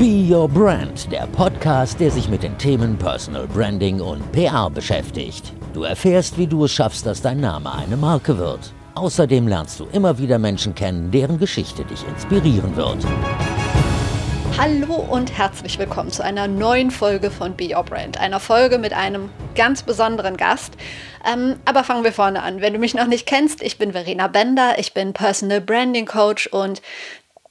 Be Your Brand, der Podcast, der sich mit den Themen Personal Branding und PR beschäftigt. Du erfährst, wie du es schaffst, dass dein Name eine Marke wird. Außerdem lernst du immer wieder Menschen kennen, deren Geschichte dich inspirieren wird. Hallo und herzlich willkommen zu einer neuen Folge von Be Your Brand. Einer Folge mit einem ganz besonderen Gast. Ähm, aber fangen wir vorne an. Wenn du mich noch nicht kennst, ich bin Verena Bender, ich bin Personal Branding Coach und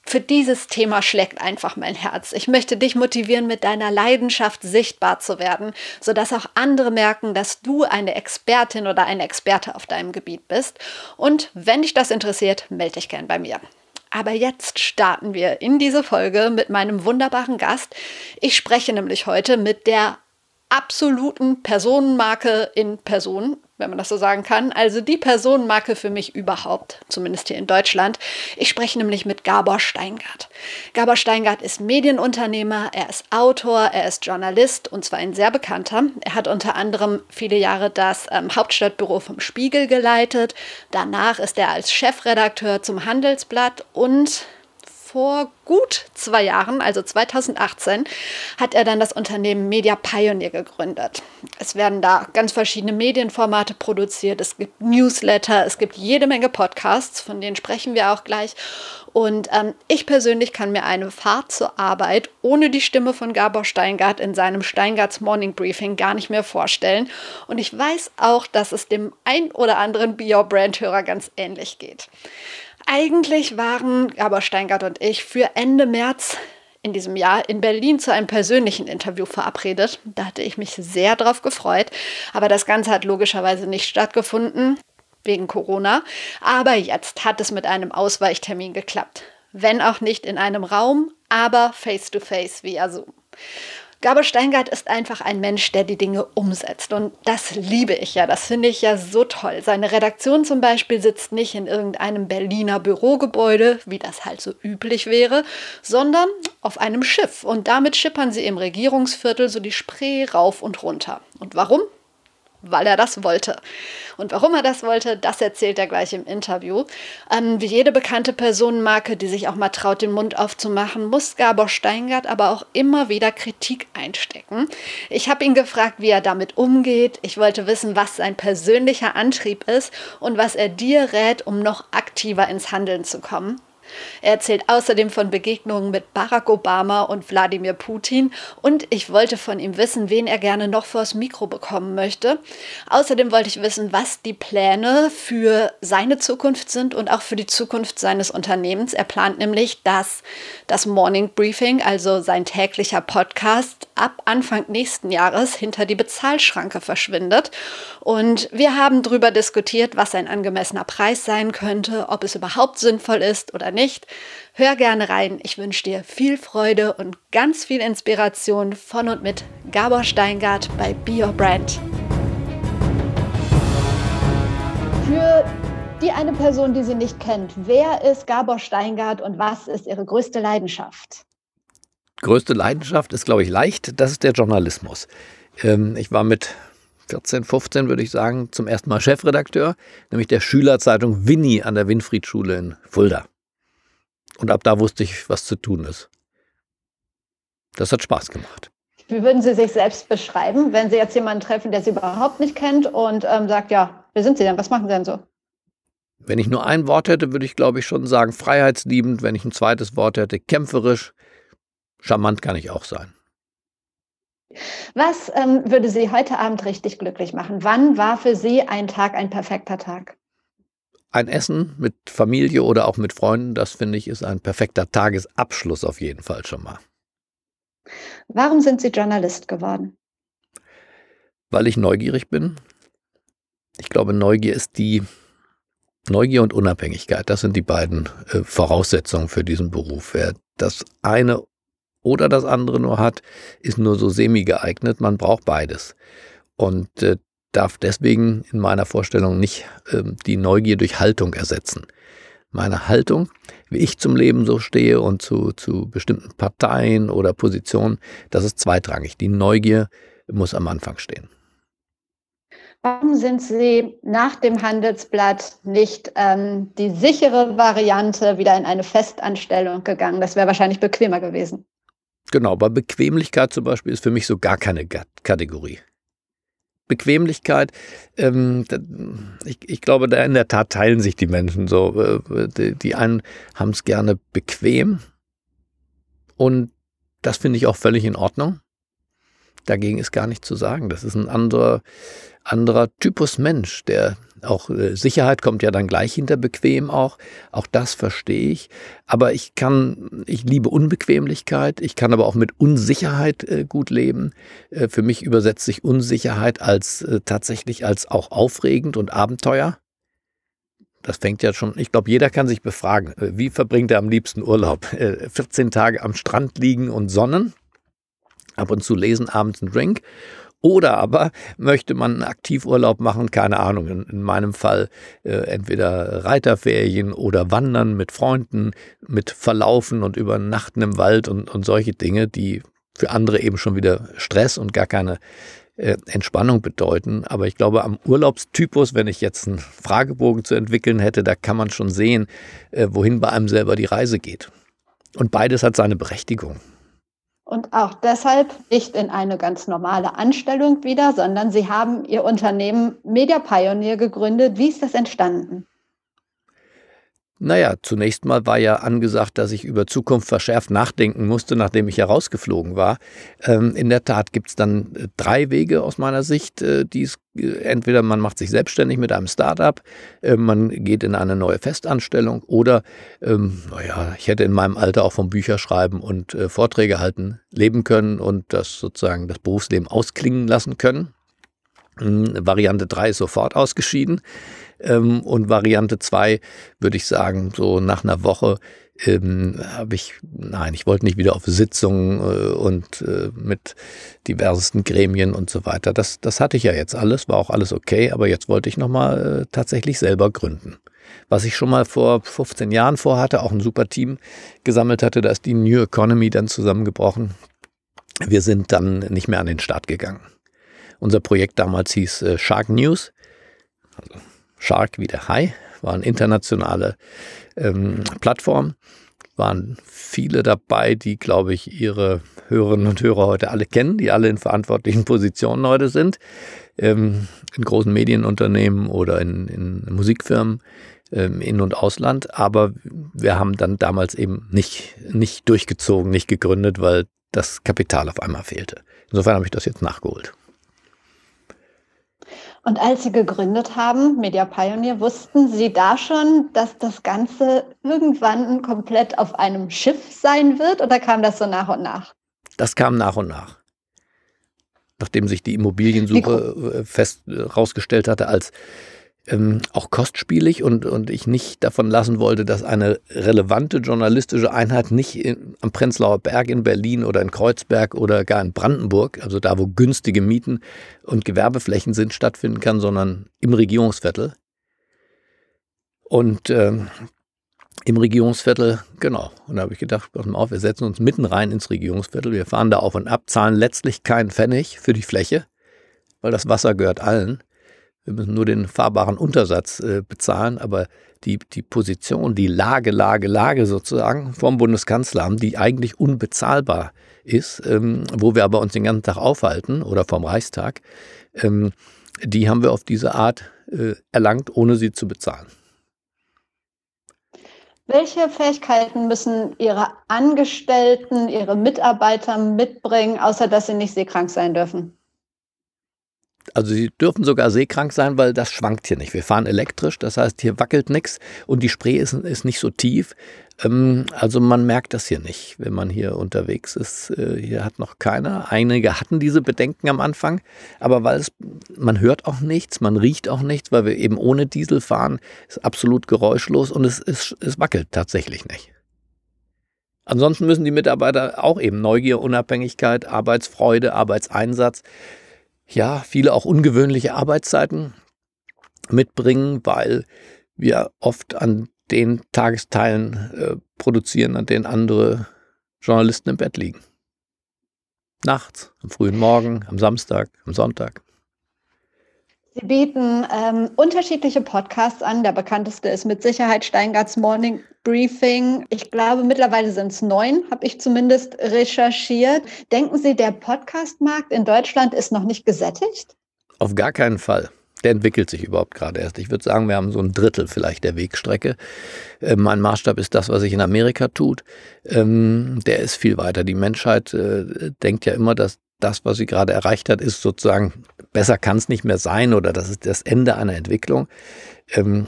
für dieses Thema schlägt einfach mein Herz. Ich möchte dich motivieren, mit deiner Leidenschaft sichtbar zu werden, sodass auch andere merken, dass du eine Expertin oder ein Experte auf deinem Gebiet bist. Und wenn dich das interessiert, melde dich gern bei mir. Aber jetzt starten wir in diese Folge mit meinem wunderbaren Gast. Ich spreche nämlich heute mit der absoluten Personenmarke in Person, wenn man das so sagen kann. Also die Personenmarke für mich überhaupt, zumindest hier in Deutschland. Ich spreche nämlich mit Gabor Steingart. Gabor Steingart ist Medienunternehmer, er ist Autor, er ist Journalist und zwar ein sehr bekannter. Er hat unter anderem viele Jahre das ähm, Hauptstadtbüro vom Spiegel geleitet. Danach ist er als Chefredakteur zum Handelsblatt und vor gut zwei Jahren, also 2018, hat er dann das Unternehmen Media Pioneer gegründet. Es werden da ganz verschiedene Medienformate produziert. Es gibt Newsletter, es gibt jede Menge Podcasts, von denen sprechen wir auch gleich. Und ähm, ich persönlich kann mir eine Fahrt zur Arbeit ohne die Stimme von Gabor Steingart in seinem Steingarts Morning Briefing gar nicht mehr vorstellen. Und ich weiß auch, dass es dem ein oder anderen Be Your Brand Hörer ganz ähnlich geht. Eigentlich waren Gabor Steingart und ich für Ende März in diesem Jahr in Berlin zu einem persönlichen Interview verabredet. Da hatte ich mich sehr drauf gefreut. Aber das Ganze hat logischerweise nicht stattgefunden, wegen Corona. Aber jetzt hat es mit einem Ausweichtermin geklappt. Wenn auch nicht in einem Raum, aber face-to-face -face via Zoom. Gabor Steingart ist einfach ein Mensch, der die Dinge umsetzt. Und das liebe ich ja. Das finde ich ja so toll. Seine Redaktion zum Beispiel sitzt nicht in irgendeinem Berliner Bürogebäude, wie das halt so üblich wäre, sondern auf einem Schiff. Und damit schippern sie im Regierungsviertel so die Spree rauf und runter. Und warum? Weil er das wollte. Und warum er das wollte, das erzählt er gleich im Interview. Ähm, wie jede bekannte Personenmarke, die sich auch mal traut, den Mund aufzumachen, muss Gabor Steingart aber auch immer wieder Kritik einstecken. Ich habe ihn gefragt, wie er damit umgeht. Ich wollte wissen, was sein persönlicher Antrieb ist und was er dir rät, um noch aktiver ins Handeln zu kommen. Er erzählt außerdem von Begegnungen mit Barack Obama und Wladimir Putin und ich wollte von ihm wissen, wen er gerne noch vors Mikro bekommen möchte. Außerdem wollte ich wissen, was die Pläne für seine Zukunft sind und auch für die Zukunft seines Unternehmens. Er plant nämlich, dass das Morning Briefing, also sein täglicher Podcast, ab Anfang nächsten Jahres hinter die Bezahlschranke verschwindet. Und wir haben darüber diskutiert, was ein angemessener Preis sein könnte, ob es überhaupt sinnvoll ist oder nicht. Hör gerne rein. Ich wünsche dir viel Freude und ganz viel Inspiration von und mit Gabor Steingart bei Be Your Brand. Für die eine Person, die sie nicht kennt, wer ist Gabor Steingart und was ist ihre größte Leidenschaft? Größte Leidenschaft ist, glaube ich, leicht. Das ist der Journalismus. Ähm, ich war mit 14, 15, würde ich sagen, zum ersten Mal Chefredakteur, nämlich der Schülerzeitung Winnie an der Winfriedschule in Fulda. Und ab da wusste ich, was zu tun ist. Das hat Spaß gemacht. Wie würden Sie sich selbst beschreiben, wenn Sie jetzt jemanden treffen, der Sie überhaupt nicht kennt und ähm, sagt, ja, wer sind Sie denn? Was machen Sie denn so? Wenn ich nur ein Wort hätte, würde ich, glaube ich, schon sagen, freiheitsliebend. Wenn ich ein zweites Wort hätte, kämpferisch. Charmant kann ich auch sein. Was ähm, würde Sie heute Abend richtig glücklich machen? Wann war für Sie ein Tag ein perfekter Tag? Ein Essen mit Familie oder auch mit Freunden, das finde ich, ist ein perfekter Tagesabschluss auf jeden Fall schon mal. Warum sind Sie Journalist geworden? Weil ich neugierig bin. Ich glaube, Neugier ist die Neugier und Unabhängigkeit. Das sind die beiden äh, Voraussetzungen für diesen Beruf. Wer das eine oder das andere nur hat, ist nur so semi geeignet. Man braucht beides. Und äh, darf deswegen in meiner Vorstellung nicht äh, die Neugier durch Haltung ersetzen. Meine Haltung, wie ich zum Leben so stehe und zu, zu bestimmten Parteien oder Positionen, das ist zweitrangig. Die Neugier muss am Anfang stehen. Warum sind Sie nach dem Handelsblatt nicht ähm, die sichere Variante wieder in eine Festanstellung gegangen? Das wäre wahrscheinlich bequemer gewesen. Genau, bei Bequemlichkeit zum Beispiel ist für mich so gar keine Kategorie. Bequemlichkeit, ähm, ich, ich, glaube, da in der Tat teilen sich die Menschen so. Äh, die, die einen haben es gerne bequem und das finde ich auch völlig in Ordnung. Dagegen ist gar nichts zu sagen. Das ist ein anderer, anderer Typus Mensch, der auch äh, Sicherheit kommt ja dann gleich hinter bequem auch. Auch das verstehe ich. Aber ich kann, ich liebe Unbequemlichkeit. Ich kann aber auch mit Unsicherheit äh, gut leben. Äh, für mich übersetzt sich Unsicherheit als äh, tatsächlich als auch aufregend und Abenteuer. Das fängt ja schon, ich glaube, jeder kann sich befragen, äh, wie verbringt er am liebsten Urlaub? 14 äh, Tage am Strand liegen und sonnen, ab und zu lesen, abends einen Drink oder aber möchte man einen Aktivurlaub machen, keine Ahnung, in, in meinem Fall äh, entweder Reiterferien oder Wandern mit Freunden, mit Verlaufen und Übernachten im Wald und, und solche Dinge, die für andere eben schon wieder Stress und gar keine äh, Entspannung bedeuten. Aber ich glaube, am Urlaubstypus, wenn ich jetzt einen Fragebogen zu entwickeln hätte, da kann man schon sehen, äh, wohin bei einem selber die Reise geht. Und beides hat seine Berechtigung. Und auch deshalb nicht in eine ganz normale Anstellung wieder, sondern Sie haben Ihr Unternehmen Media Pioneer gegründet. Wie ist das entstanden? Naja, zunächst mal war ja angesagt, dass ich über Zukunft verschärft nachdenken musste, nachdem ich herausgeflogen war. Ähm, in der Tat gibt es dann äh, drei Wege aus meiner Sicht, äh, die äh, entweder man macht sich selbstständig mit einem Startup, äh, man geht in eine neue Festanstellung oder, ähm, naja, ich hätte in meinem Alter auch vom Bücherschreiben und äh, Vorträge halten leben können und das sozusagen das Berufsleben ausklingen lassen können. Hm, Variante 3 ist sofort ausgeschieden. Ähm, und Variante 2 würde ich sagen, so nach einer Woche ähm, habe ich, nein, ich wollte nicht wieder auf Sitzungen äh, und äh, mit diversesten Gremien und so weiter. Das, das hatte ich ja jetzt alles, war auch alles okay, aber jetzt wollte ich nochmal äh, tatsächlich selber gründen. Was ich schon mal vor 15 Jahren vorhatte, auch ein super Team gesammelt hatte, da ist die New Economy dann zusammengebrochen. Wir sind dann nicht mehr an den Start gegangen. Unser Projekt damals hieß äh, Shark News, also Shark wie der Hai, war eine internationale ähm, Plattform. Waren viele dabei, die, glaube ich, ihre Hörerinnen und Hörer heute alle kennen, die alle in verantwortlichen Positionen heute sind, ähm, in großen Medienunternehmen oder in, in Musikfirmen ähm, in- und Ausland. Aber wir haben dann damals eben nicht, nicht durchgezogen, nicht gegründet, weil das Kapital auf einmal fehlte. Insofern habe ich das jetzt nachgeholt. Und als Sie gegründet haben, Media Pioneer, wussten Sie da schon, dass das Ganze irgendwann komplett auf einem Schiff sein wird oder kam das so nach und nach? Das kam nach und nach. Nachdem sich die Immobiliensuche äh, fest herausgestellt hatte als ähm, auch kostspielig und, und ich nicht davon lassen wollte, dass eine relevante journalistische Einheit nicht in, am Prenzlauer Berg in Berlin oder in Kreuzberg oder gar in Brandenburg, also da, wo günstige Mieten und Gewerbeflächen sind, stattfinden kann, sondern im Regierungsviertel. Und ähm, im Regierungsviertel, genau. Und da habe ich gedacht, pass mal auf, wir setzen uns mitten rein ins Regierungsviertel. Wir fahren da auf und ab, zahlen letztlich keinen Pfennig für die Fläche, weil das Wasser gehört allen. Wir müssen nur den fahrbaren Untersatz äh, bezahlen, aber die, die Position, die Lage, Lage, Lage sozusagen vom Bundeskanzleramt, die eigentlich unbezahlbar ist, ähm, wo wir aber uns den ganzen Tag aufhalten oder vom Reichstag, ähm, die haben wir auf diese Art äh, erlangt, ohne sie zu bezahlen. Welche Fähigkeiten müssen Ihre Angestellten, Ihre Mitarbeiter mitbringen, außer dass sie nicht seekrank sein dürfen? Also sie dürfen sogar seekrank sein, weil das schwankt hier nicht. Wir fahren elektrisch, das heißt, hier wackelt nichts und die Spree ist, ist nicht so tief. Ähm, also man merkt das hier nicht, wenn man hier unterwegs ist. Äh, hier hat noch keiner. Einige hatten diese Bedenken am Anfang, aber weil es, man hört auch nichts, man riecht auch nichts, weil wir eben ohne Diesel fahren, ist absolut geräuschlos und es, es, es wackelt tatsächlich nicht. Ansonsten müssen die Mitarbeiter auch eben Neugier, Unabhängigkeit, Arbeitsfreude, Arbeitseinsatz ja, viele auch ungewöhnliche Arbeitszeiten mitbringen, weil wir oft an den Tagesteilen äh, produzieren, an denen andere Journalisten im Bett liegen. Nachts, am frühen Morgen, am Samstag, am Sonntag. Sie bieten ähm, unterschiedliche Podcasts an. Der bekannteste ist mit Sicherheit Steingarts Morning Briefing. Ich glaube, mittlerweile sind es neun, habe ich zumindest recherchiert. Denken Sie, der Podcastmarkt in Deutschland ist noch nicht gesättigt? Auf gar keinen Fall. Der entwickelt sich überhaupt gerade erst. Ich würde sagen, wir haben so ein Drittel vielleicht der Wegstrecke. Äh, mein Maßstab ist das, was sich in Amerika tut. Ähm, der ist viel weiter. Die Menschheit äh, denkt ja immer, dass das, was sie gerade erreicht hat, ist sozusagen, besser kann es nicht mehr sein oder das ist das Ende einer Entwicklung. Ähm,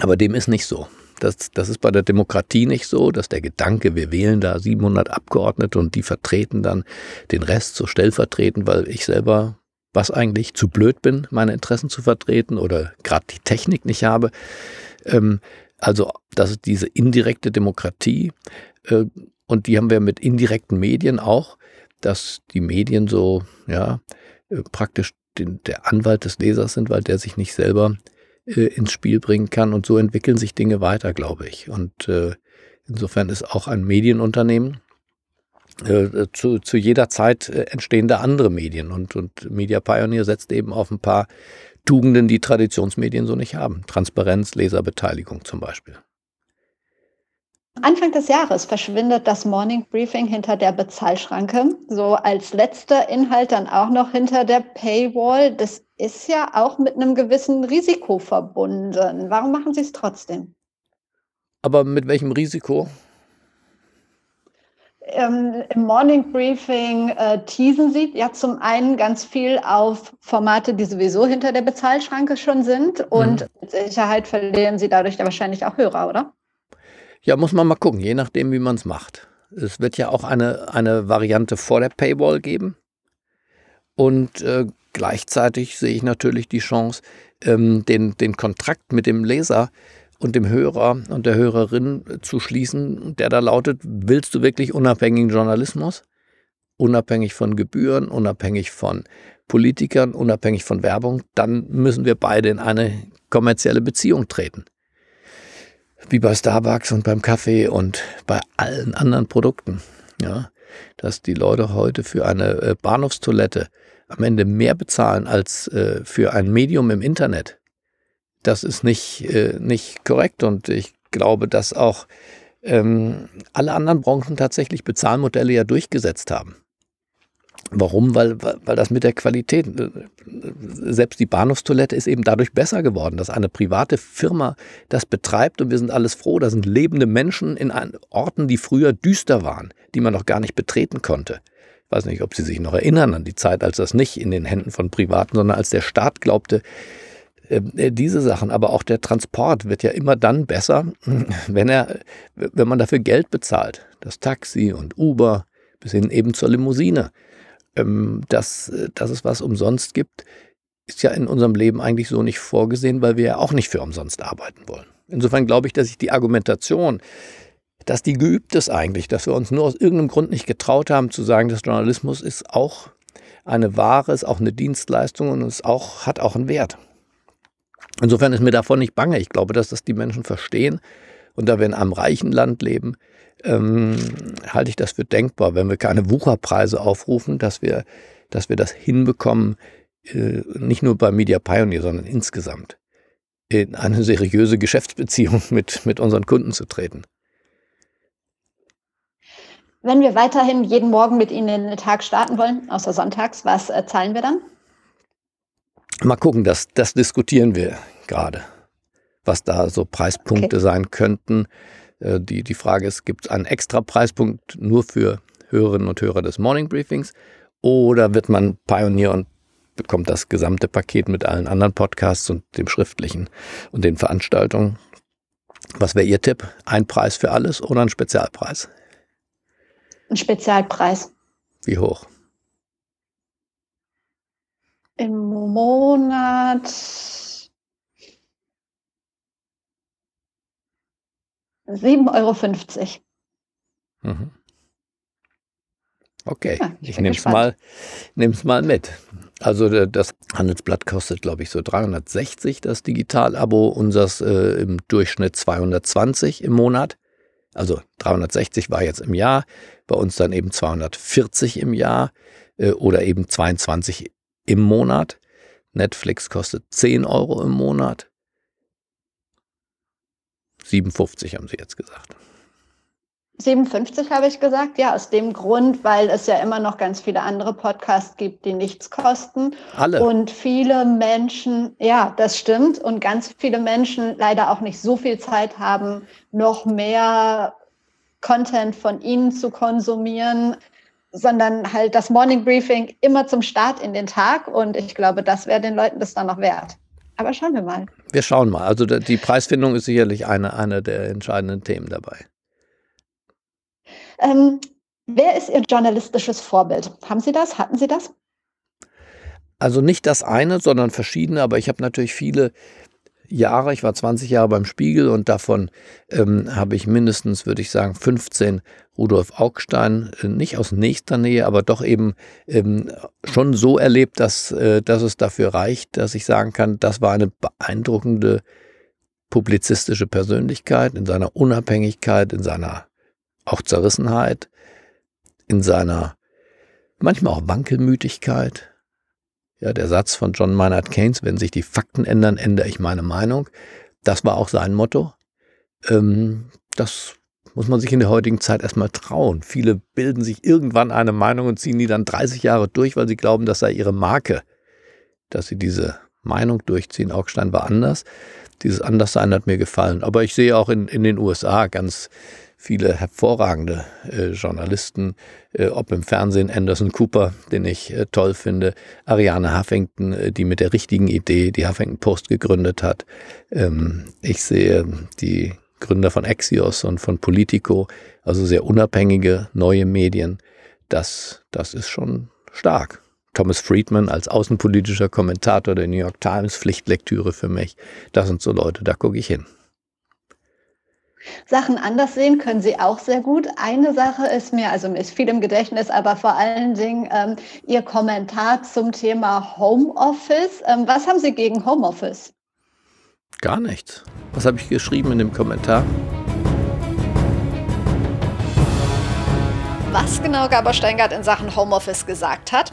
aber dem ist nicht so. Das, das ist bei der Demokratie nicht so, dass der Gedanke, wir wählen da 700 Abgeordnete und die vertreten dann den Rest so stellvertretend, weil ich selber was eigentlich zu blöd bin, meine Interessen zu vertreten oder gerade die Technik nicht habe. Ähm, also das ist diese indirekte Demokratie äh, und die haben wir mit indirekten Medien auch, dass die Medien so ja äh, praktisch den, der Anwalt des Lesers sind, weil der sich nicht selber äh, ins Spiel bringen kann und so entwickeln sich Dinge weiter, glaube ich. Und äh, insofern ist auch ein Medienunternehmen äh, zu, zu jeder Zeit äh, entstehen da andere Medien und, und Media Pioneer setzt eben auf ein paar Tugenden, die Traditionsmedien so nicht haben. Transparenz, Leserbeteiligung zum Beispiel. Anfang des Jahres verschwindet das Morning Briefing hinter der Bezahlschranke. So als letzter Inhalt dann auch noch hinter der Paywall. Das ist ja auch mit einem gewissen Risiko verbunden. Warum machen Sie es trotzdem? Aber mit welchem Risiko? ähm, im Morning Briefing äh, teasen Sie ja zum einen ganz viel auf Formate, die sowieso hinter der Bezahlschranke schon sind und mhm. mit Sicherheit verlieren Sie dadurch ja wahrscheinlich auch Hörer, oder? Ja, muss man mal gucken, je nachdem, wie man es macht. Es wird ja auch eine, eine Variante vor der Paywall geben. Und äh, gleichzeitig sehe ich natürlich die Chance, ähm, den, den Kontrakt mit dem Leser und dem Hörer und der Hörerin zu schließen, der da lautet, willst du wirklich unabhängigen Journalismus? Unabhängig von Gebühren, unabhängig von Politikern, unabhängig von Werbung, dann müssen wir beide in eine kommerzielle Beziehung treten. Wie bei Starbucks und beim Kaffee und bei allen anderen Produkten. Ja, dass die Leute heute für eine äh, Bahnhofstoilette am Ende mehr bezahlen als äh, für ein Medium im Internet das ist nicht, äh, nicht korrekt und ich glaube, dass auch ähm, alle anderen Branchen tatsächlich Bezahlmodelle ja durchgesetzt haben. Warum? Weil, weil, das mit der Qualität, selbst die Bahnhofstoilette ist eben dadurch besser geworden, dass eine private Firma das betreibt und wir sind alles froh. Da sind lebende Menschen in Orten, die früher düster waren, die man noch gar nicht betreten konnte. Ich weiß nicht, ob Sie sich noch erinnern an die Zeit, als das nicht in den Händen von Privaten, sondern als der Staat glaubte, ähm, äh, diese Sachen, aber auch der Transport wird ja immer dann besser, wenn er, wenn man dafür Geld bezahlt. Das Taxi und Uber bis hin eben zur Limousine. Ähm, dass, äh, dass es was umsonst gibt, ist ja in unserem Leben eigentlich so nicht vorgesehen, weil wir ja auch nicht für umsonst arbeiten wollen. Insofern glaube ich, dass ich die Argumentation, dass die geübt ist eigentlich, dass wir uns nur aus irgendeinem Grund nicht getraut haben zu sagen, dass Journalismus ist auch eine Ware, ist auch eine Dienstleistung und es auch, hat auch einen Wert. Insofern ist mir davon nicht bange. Ich glaube, dass das die Menschen verstehen. Und da wir in einem reichen Land leben, ähm, halte ich das für denkbar, wenn wir keine Wucherpreise aufrufen, dass wir, dass wir das hinbekommen, äh, nicht nur bei Media Pioneer, sondern insgesamt in eine seriöse Geschäftsbeziehung mit, mit unseren Kunden zu treten. Wenn wir weiterhin jeden Morgen mit Ihnen in den Tag starten wollen, außer sonntags, was äh, zahlen wir dann? Mal gucken, das, das diskutieren wir gerade, was da so Preispunkte okay. sein könnten. Äh, die, die Frage ist, gibt es einen extra Preispunkt nur für Hörerinnen und Hörer des Morning Briefings oder wird man Pionier und bekommt das gesamte Paket mit allen anderen Podcasts und dem schriftlichen und den Veranstaltungen? Was wäre Ihr Tipp? Ein Preis für alles oder ein Spezialpreis? Ein Spezialpreis. Wie hoch? im Monat 7,50 Euro. Mhm. Okay, ja, ich, ich nehme es mal, mal mit. Also das Handelsblatt kostet, glaube ich, so 360 das Digital-Abo, unseres äh, im Durchschnitt 220 im Monat. Also 360 war jetzt im Jahr, bei uns dann eben 240 im Jahr äh, oder eben 22 im Monat. Netflix kostet 10 Euro im Monat. 57 haben sie jetzt gesagt. 57 habe ich gesagt, ja, aus dem Grund, weil es ja immer noch ganz viele andere Podcasts gibt, die nichts kosten. Alle. Und viele Menschen, ja, das stimmt. Und ganz viele Menschen leider auch nicht so viel Zeit haben, noch mehr Content von ihnen zu konsumieren, sondern halt das Morning Briefing immer zum Start in den Tag. Und ich glaube, das wäre den Leuten das dann noch wert. Aber schauen wir mal. Wir schauen mal. Also die Preisfindung ist sicherlich eine, eine der entscheidenden Themen dabei. Ähm, wer ist Ihr journalistisches Vorbild? Haben Sie das? Hatten Sie das? Also nicht das eine, sondern verschiedene, aber ich habe natürlich viele Jahre, ich war 20 Jahre beim Spiegel und davon ähm, habe ich mindestens, würde ich sagen, 15 Rudolf Augstein, äh, nicht aus nächster Nähe, aber doch eben ähm, schon so erlebt, dass, äh, dass es dafür reicht, dass ich sagen kann, das war eine beeindruckende publizistische Persönlichkeit in seiner Unabhängigkeit, in seiner auch Zerrissenheit, in seiner manchmal auch Wankelmütigkeit. Ja, der Satz von John Maynard Keynes, wenn sich die Fakten ändern, ändere ich meine Meinung. Das war auch sein Motto. Ähm, das muss man sich in der heutigen Zeit erstmal trauen. Viele bilden sich irgendwann eine Meinung und ziehen die dann 30 Jahre durch, weil sie glauben, das sei ihre Marke, dass sie diese Meinung durchziehen. Augstein war anders. Dieses Anderssein hat mir gefallen. Aber ich sehe auch in, in den USA ganz viele hervorragende äh, Journalisten, äh, ob im Fernsehen Anderson Cooper, den ich äh, toll finde, Ariane Huffington, äh, die mit der richtigen Idee die Huffington Post gegründet hat. Ähm, ich sehe die Gründer von Axios und von Politico, also sehr unabhängige neue Medien. Das, das ist schon stark. Thomas Friedman als außenpolitischer Kommentator der New York Times, Pflichtlektüre für mich. Das sind so Leute, da gucke ich hin. Sachen anders sehen können Sie auch sehr gut. Eine Sache ist mir, also mir ist viel im Gedächtnis, aber vor allen Dingen ähm, Ihr Kommentar zum Thema Homeoffice. Ähm, was haben Sie gegen Homeoffice? Gar nichts. Was habe ich geschrieben in dem Kommentar? Was genau Gabor Steingart in Sachen Homeoffice gesagt hat,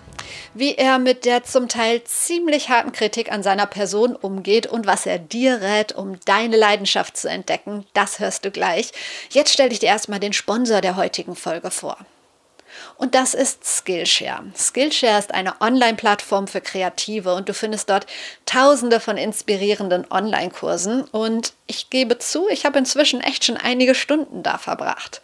wie er mit der zum Teil ziemlich harten Kritik an seiner Person umgeht und was er dir rät, um deine Leidenschaft zu entdecken, das hörst du gleich. Jetzt stelle ich dir erstmal den Sponsor der heutigen Folge vor. Und das ist Skillshare. Skillshare ist eine Online-Plattform für Kreative und du findest dort tausende von inspirierenden Online-Kursen. Und ich gebe zu, ich habe inzwischen echt schon einige Stunden da verbracht.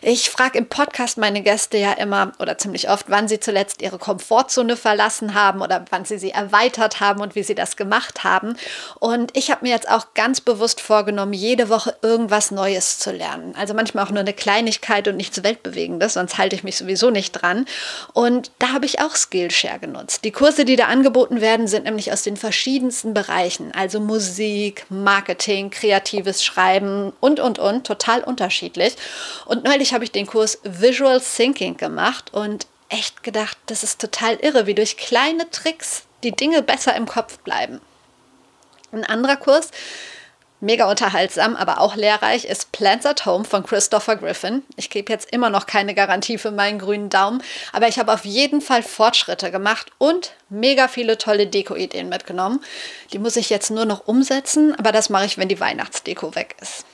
Ich frage im Podcast meine Gäste ja immer oder ziemlich oft, wann sie zuletzt ihre Komfortzone verlassen haben oder wann sie sie erweitert haben und wie sie das gemacht haben. Und ich habe mir jetzt auch ganz bewusst vorgenommen, jede Woche irgendwas Neues zu lernen. Also manchmal auch nur eine Kleinigkeit und nichts Weltbewegendes, sonst halte ich mich sowieso nicht dran. Und da habe ich auch Skillshare genutzt. Die Kurse, die da angeboten werden, sind nämlich aus den verschiedensten Bereichen, also Musik, Marketing, kreatives Schreiben und, und, und, total unterschiedlich. Und neulich habe ich den Kurs Visual Thinking gemacht und echt gedacht, das ist total irre, wie durch kleine Tricks die Dinge besser im Kopf bleiben. Ein anderer Kurs, mega unterhaltsam, aber auch lehrreich, ist Plants at Home von Christopher Griffin. Ich gebe jetzt immer noch keine Garantie für meinen grünen Daumen, aber ich habe auf jeden Fall Fortschritte gemacht und mega viele tolle Deko-Ideen mitgenommen. Die muss ich jetzt nur noch umsetzen, aber das mache ich, wenn die Weihnachtsdeko weg ist.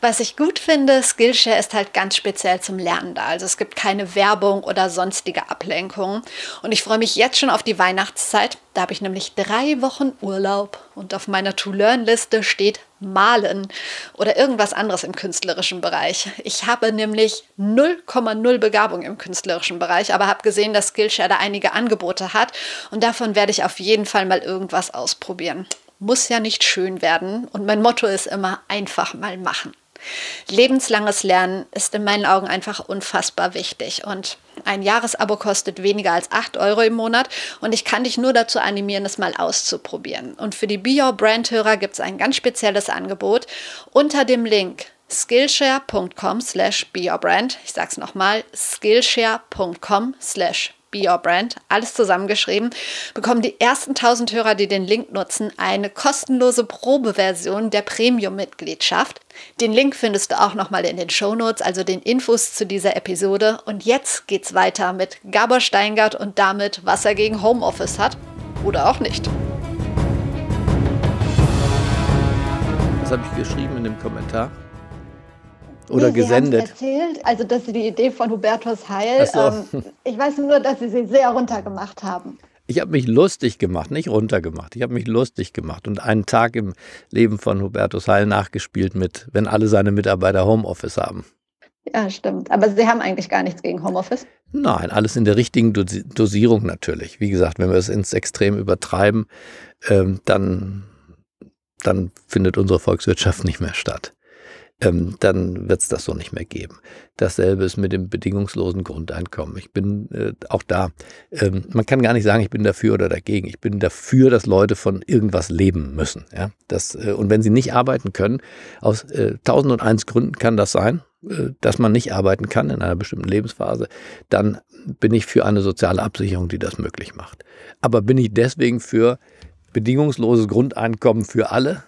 Was ich gut finde, Skillshare ist halt ganz speziell zum Lernen da. Also es gibt keine Werbung oder sonstige Ablenkungen. Und ich freue mich jetzt schon auf die Weihnachtszeit. Da habe ich nämlich drei Wochen Urlaub und auf meiner To-Learn-Liste steht Malen oder irgendwas anderes im künstlerischen Bereich. Ich habe nämlich 0,0 Begabung im künstlerischen Bereich, aber habe gesehen, dass Skillshare da einige Angebote hat und davon werde ich auf jeden Fall mal irgendwas ausprobieren muss ja nicht schön werden und mein Motto ist immer einfach mal machen. Lebenslanges Lernen ist in meinen Augen einfach unfassbar wichtig und ein Jahresabo kostet weniger als 8 Euro im Monat und ich kann dich nur dazu animieren, es mal auszuprobieren. Und für die Be Your Brand Hörer gibt es ein ganz spezielles Angebot unter dem Link skillshare.com slash beyourbrand. Ich sag's nochmal, skillshare.com slash Be Your Brand, alles zusammengeschrieben, bekommen die ersten 1000 Hörer, die den Link nutzen, eine kostenlose Probeversion der Premium-Mitgliedschaft. Den Link findest du auch nochmal in den Show Notes, also den Infos zu dieser Episode. Und jetzt geht's weiter mit Gabor Steingart und damit, was er gegen Homeoffice hat. Oder auch nicht. Was habe ich geschrieben in dem Kommentar? Oder nee, gesendet? Erzählt, also dass Sie die Idee von Hubertus Heil, so. ähm, ich weiß nur, dass Sie sie sehr runtergemacht haben. Ich habe mich lustig gemacht, nicht runtergemacht. Ich habe mich lustig gemacht und einen Tag im Leben von Hubertus Heil nachgespielt mit, wenn alle seine Mitarbeiter Homeoffice haben. Ja, stimmt. Aber Sie haben eigentlich gar nichts gegen Homeoffice? Nein, alles in der richtigen Dosi Dosierung natürlich. Wie gesagt, wenn wir es ins Extrem übertreiben, ähm, dann, dann findet unsere Volkswirtschaft nicht mehr statt. Ähm, dann wird es das so nicht mehr geben. Dasselbe ist mit dem bedingungslosen Grundeinkommen. Ich bin äh, auch da, ähm, man kann gar nicht sagen, ich bin dafür oder dagegen. Ich bin dafür, dass Leute von irgendwas leben müssen. Ja? Das, äh, und wenn sie nicht arbeiten können, aus äh, tausend und eins Gründen kann das sein, äh, dass man nicht arbeiten kann in einer bestimmten Lebensphase, dann bin ich für eine soziale Absicherung, die das möglich macht. Aber bin ich deswegen für bedingungsloses Grundeinkommen für alle?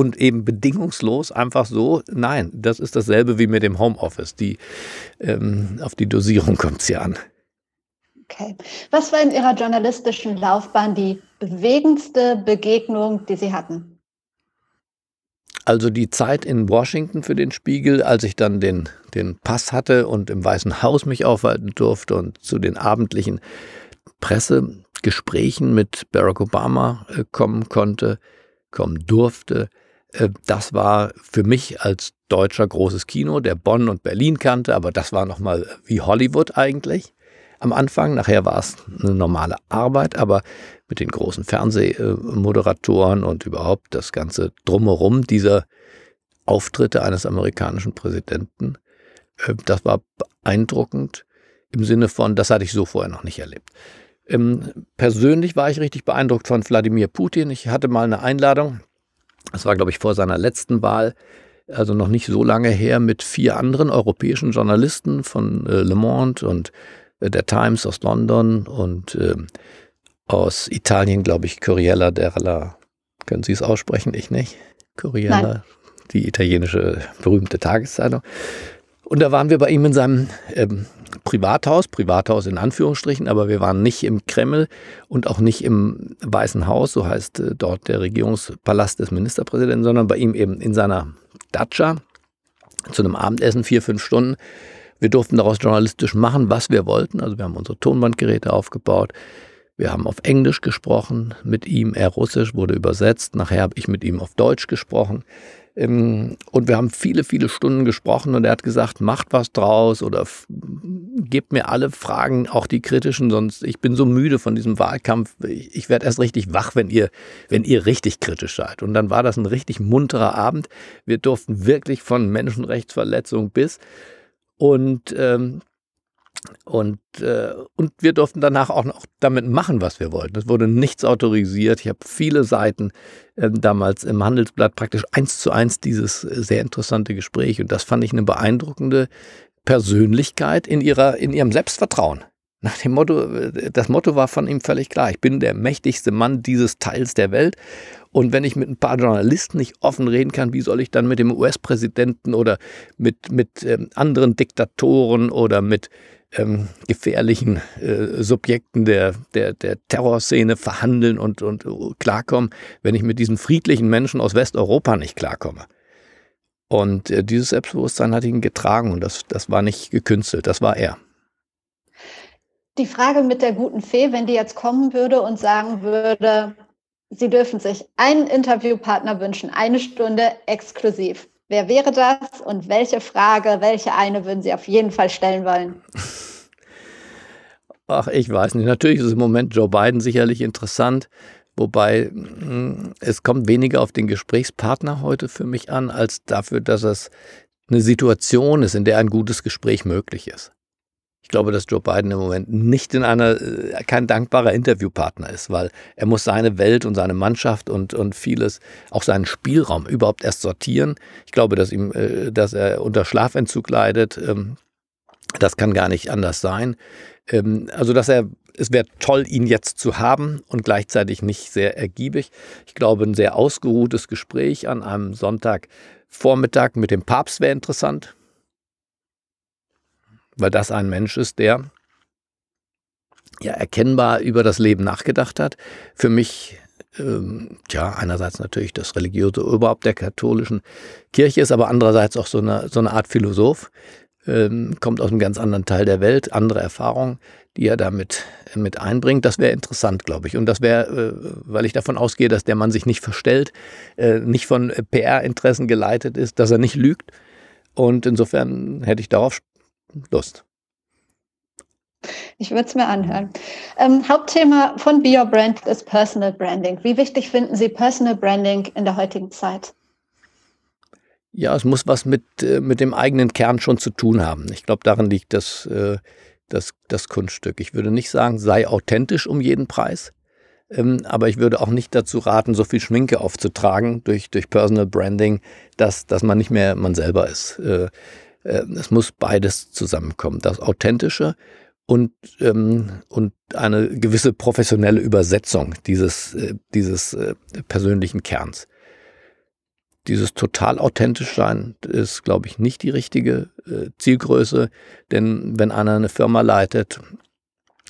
Und eben bedingungslos einfach so. Nein, das ist dasselbe wie mit dem Homeoffice. Die, ähm, auf die Dosierung kommt es ja an. Okay. Was war in Ihrer journalistischen Laufbahn die bewegendste Begegnung, die Sie hatten? Also die Zeit in Washington für den Spiegel, als ich dann den, den Pass hatte und im Weißen Haus mich aufhalten durfte und zu den abendlichen Pressegesprächen mit Barack Obama äh, kommen konnte, kommen durfte, das war für mich als Deutscher großes Kino, der Bonn und Berlin kannte, aber das war nochmal wie Hollywood eigentlich am Anfang. Nachher war es eine normale Arbeit, aber mit den großen Fernsehmoderatoren und überhaupt das ganze Drumherum dieser Auftritte eines amerikanischen Präsidenten, äh, das war beeindruckend im Sinne von, das hatte ich so vorher noch nicht erlebt. Ähm, persönlich war ich richtig beeindruckt von Wladimir Putin. Ich hatte mal eine Einladung das war, glaube ich, vor seiner letzten Wahl, also noch nicht so lange her, mit vier anderen europäischen Journalisten von äh, Le Monde und äh, der Times aus London und äh, aus Italien, glaube ich, Corriere della. Können Sie es aussprechen? Ich nicht. Corriere, die italienische berühmte Tageszeitung. Und da waren wir bei ihm in seinem ähm, Privathaus, Privathaus in Anführungsstrichen, aber wir waren nicht im Kreml und auch nicht im Weißen Haus, so heißt äh, dort der Regierungspalast des Ministerpräsidenten, sondern bei ihm eben in seiner Datscha zu einem Abendessen, vier, fünf Stunden. Wir durften daraus journalistisch machen, was wir wollten. Also wir haben unsere Tonbandgeräte aufgebaut. Wir haben auf Englisch gesprochen mit ihm, er Russisch wurde übersetzt. Nachher habe ich mit ihm auf Deutsch gesprochen. Ähm, und wir haben viele, viele Stunden gesprochen und er hat gesagt, macht was draus oder gebt mir alle Fragen, auch die kritischen, sonst ich bin so müde von diesem Wahlkampf. Ich, werde erst richtig wach, wenn ihr, wenn ihr richtig kritisch seid. Und dann war das ein richtig munterer Abend. Wir durften wirklich von Menschenrechtsverletzung bis und ähm, und, äh, und wir durften danach auch noch damit machen, was wir wollten. Es wurde nichts autorisiert. Ich habe viele Seiten äh, damals im Handelsblatt praktisch eins zu eins dieses äh, sehr interessante Gespräch. Und das fand ich eine beeindruckende Persönlichkeit in, ihrer, in ihrem Selbstvertrauen. Nach dem Motto, äh, das Motto war von ihm völlig klar. Ich bin der mächtigste Mann dieses Teils der Welt. Und wenn ich mit ein paar Journalisten nicht offen reden kann, wie soll ich dann mit dem US-Präsidenten oder mit, mit ähm, anderen Diktatoren oder mit ähm, gefährlichen äh, Subjekten der, der, der Terrorszene verhandeln und, und klarkommen, wenn ich mit diesen friedlichen Menschen aus Westeuropa nicht klarkomme. Und äh, dieses Selbstbewusstsein hat ihn getragen und das, das war nicht gekünstelt, das war er. Die Frage mit der guten Fee, wenn die jetzt kommen würde und sagen würde, Sie dürfen sich einen Interviewpartner wünschen, eine Stunde exklusiv. Wer wäre das und welche Frage, welche eine würden Sie auf jeden Fall stellen wollen? Ach, ich weiß nicht. Natürlich ist im Moment Joe Biden sicherlich interessant, wobei hm, es kommt weniger auf den Gesprächspartner heute für mich an, als dafür, dass es eine Situation ist, in der ein gutes Gespräch möglich ist. Ich glaube, dass Joe Biden im Moment nicht in einer, äh, kein dankbarer Interviewpartner ist, weil er muss seine Welt und seine Mannschaft und, und vieles, auch seinen Spielraum überhaupt erst sortieren. Ich glaube, dass ihm, äh, dass er unter Schlafentzug leidet. Ähm, das kann gar nicht anders sein. Ähm, also, dass er, es wäre toll, ihn jetzt zu haben und gleichzeitig nicht sehr ergiebig. Ich glaube, ein sehr ausgeruhtes Gespräch an einem Sonntagvormittag mit dem Papst wäre interessant weil das ein Mensch ist, der ja erkennbar über das Leben nachgedacht hat. Für mich ähm, ja, einerseits natürlich das religiöse Oberhaupt der katholischen Kirche ist, aber andererseits auch so eine, so eine Art Philosoph, ähm, kommt aus einem ganz anderen Teil der Welt, andere Erfahrungen, die er damit mit einbringt. Das wäre interessant, glaube ich. Und das wäre, äh, weil ich davon ausgehe, dass der Mann sich nicht verstellt, äh, nicht von PR-Interessen geleitet ist, dass er nicht lügt. Und insofern hätte ich darauf Lust. Ich würde es mir anhören. Ähm, Hauptthema von Be Your Brand ist Personal Branding. Wie wichtig finden Sie Personal Branding in der heutigen Zeit? Ja, es muss was mit, äh, mit dem eigenen Kern schon zu tun haben. Ich glaube, darin liegt das, äh, das, das Kunststück. Ich würde nicht sagen, sei authentisch um jeden Preis. Ähm, aber ich würde auch nicht dazu raten, so viel Schminke aufzutragen durch, durch Personal Branding, dass, dass man nicht mehr man selber ist. Äh, es muss beides zusammenkommen. Das Authentische und, ähm, und eine gewisse professionelle Übersetzung dieses, äh, dieses äh, persönlichen Kerns. Dieses total authentisch sein ist, glaube ich, nicht die richtige äh, Zielgröße, denn wenn einer eine Firma leitet,